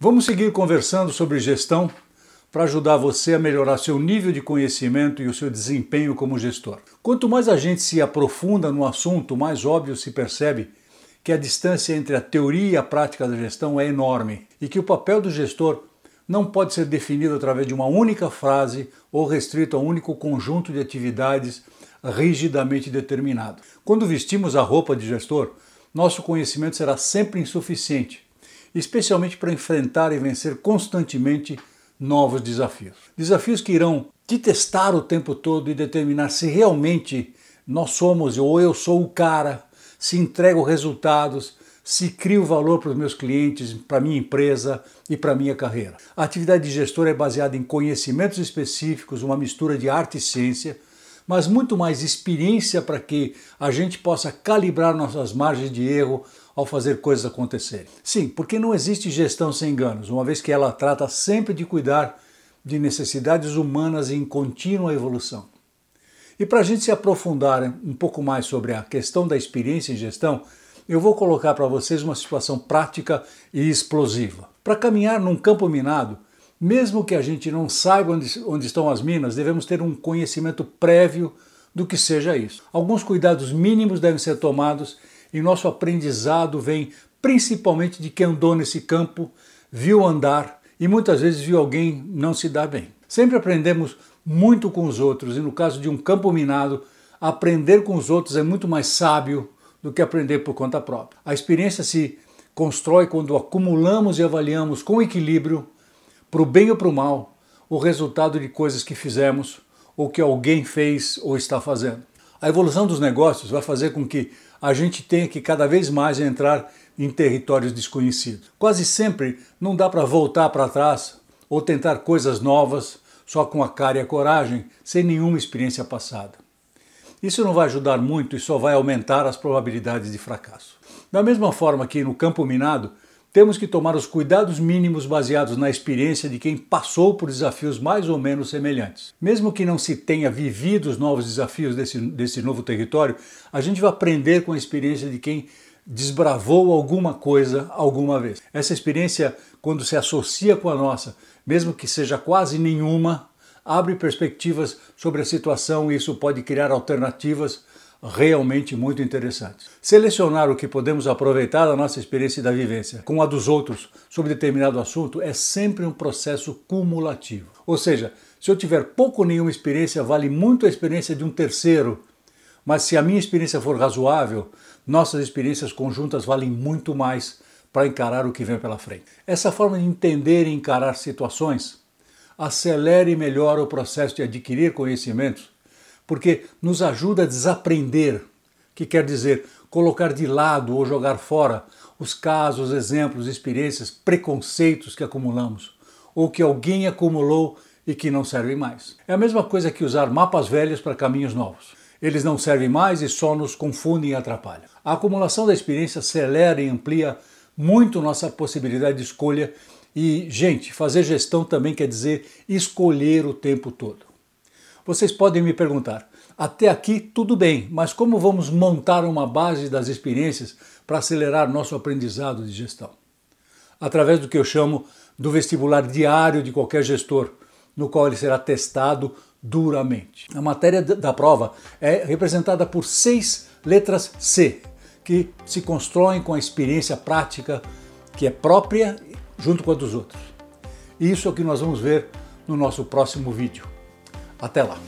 Vamos seguir conversando sobre gestão para ajudar você a melhorar seu nível de conhecimento e o seu desempenho como gestor. Quanto mais a gente se aprofunda no assunto, mais óbvio se percebe que a distância entre a teoria e a prática da gestão é enorme e que o papel do gestor não pode ser definido através de uma única frase ou restrito a um único conjunto de atividades rigidamente determinado. Quando vestimos a roupa de gestor, nosso conhecimento será sempre insuficiente, especialmente para enfrentar e vencer constantemente novos desafios. Desafios que irão te testar o tempo todo e determinar se realmente nós somos ou eu sou o cara, se entrego resultados, se crio valor para os meus clientes, para minha empresa e para minha carreira. A atividade de gestor é baseada em conhecimentos específicos, uma mistura de arte e ciência, mas muito mais experiência para que a gente possa calibrar nossas margens de erro ao fazer coisas acontecerem. Sim, porque não existe gestão sem enganos, uma vez que ela trata sempre de cuidar de necessidades humanas em contínua evolução. E para a gente se aprofundar um pouco mais sobre a questão da experiência em gestão, eu vou colocar para vocês uma situação prática e explosiva. Para caminhar num campo minado, mesmo que a gente não saiba onde, onde estão as minas, devemos ter um conhecimento prévio do que seja isso. Alguns cuidados mínimos devem ser tomados e nosso aprendizado vem principalmente de quem andou nesse campo, viu andar e muitas vezes viu alguém não se dar bem. Sempre aprendemos muito com os outros e no caso de um campo minado, aprender com os outros é muito mais sábio do que aprender por conta própria. A experiência se constrói quando acumulamos e avaliamos com equilíbrio para o bem ou para o mal, o resultado de coisas que fizemos ou que alguém fez ou está fazendo. A evolução dos negócios vai fazer com que a gente tenha que cada vez mais entrar em territórios desconhecidos. Quase sempre não dá para voltar para trás ou tentar coisas novas só com a cara e a coragem, sem nenhuma experiência passada. Isso não vai ajudar muito e só vai aumentar as probabilidades de fracasso. Da mesma forma que no campo minado, temos que tomar os cuidados mínimos baseados na experiência de quem passou por desafios mais ou menos semelhantes. Mesmo que não se tenha vivido os novos desafios desse, desse novo território, a gente vai aprender com a experiência de quem desbravou alguma coisa alguma vez. Essa experiência, quando se associa com a nossa, mesmo que seja quase nenhuma, abre perspectivas sobre a situação e isso pode criar alternativas realmente muito interessantes. Selecionar o que podemos aproveitar da nossa experiência e da vivência com a dos outros sobre determinado assunto é sempre um processo cumulativo. Ou seja, se eu tiver pouco ou nenhuma experiência, vale muito a experiência de um terceiro, mas se a minha experiência for razoável, nossas experiências conjuntas valem muito mais para encarar o que vem pela frente. Essa forma de entender e encarar situações acelere melhor o processo de adquirir conhecimentos porque nos ajuda a desaprender, que quer dizer colocar de lado ou jogar fora os casos, exemplos, experiências, preconceitos que acumulamos ou que alguém acumulou e que não servem mais. É a mesma coisa que usar mapas velhos para caminhos novos. Eles não servem mais e só nos confundem e atrapalham. A acumulação da experiência acelera e amplia muito nossa possibilidade de escolha e, gente, fazer gestão também quer dizer escolher o tempo todo. Vocês podem me perguntar: até aqui tudo bem, mas como vamos montar uma base das experiências para acelerar nosso aprendizado de gestão? Através do que eu chamo do vestibular diário de qualquer gestor, no qual ele será testado duramente. A matéria da prova é representada por seis letras C, que se constroem com a experiência prática que é própria junto com a dos outros. E isso é o que nós vamos ver no nosso próximo vídeo. Até lá!